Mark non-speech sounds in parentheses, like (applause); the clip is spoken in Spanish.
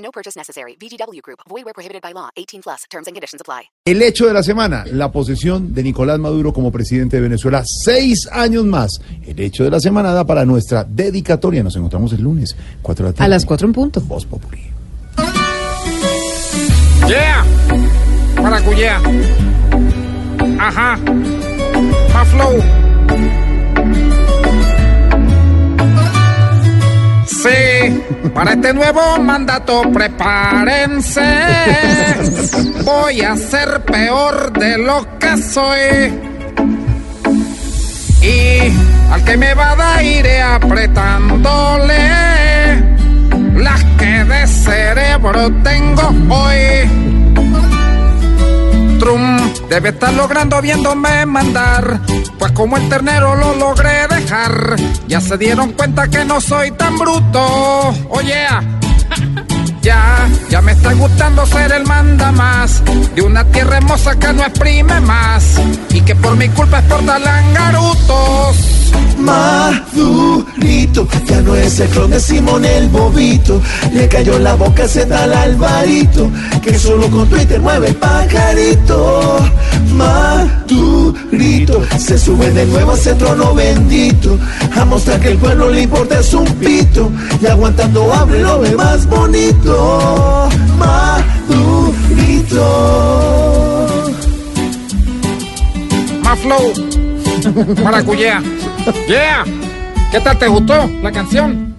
No purchase necessary. VGW Group. Void where prohibited by law. 18 plus. Terms and conditions apply. El hecho de la semana, la posesión de Nicolás Maduro como presidente de Venezuela, seis años más. El hecho de la semana da para nuestra dedicatoria. Nos encontramos el lunes, cuatro de la tarde. A las cuatro en punto. Voz Populi. Yeah. Maracuyá. Ajá. Más flow. Para este nuevo mandato prepárense. Voy a ser peor de lo que soy. Y al que me va a dar iré apretándole las que de cerebro tengo hoy. Trump debe estar logrando viéndome mandar, pues como el ternero lo logré dejar, ya se dieron cuenta que no soy tan bruto. Oye, (laughs) ya, ya me está gustando ser el manda más de una tierra hermosa que no exprime más y que por mi culpa exporta langarutos. Madurito, ya no es el clon de Simón el bobito. Le cayó la boca ese tal Alvarito, que solo con Twitter mueve el pajarito. Madurito, se sube de nuevo a ese trono bendito, a mostrar que el pueblo le importa es un pito, y aguantando hambre lo ve más bonito. Madurito. Más flow. Maracuyá. Yeah. ¿Qué tal te gustó la canción?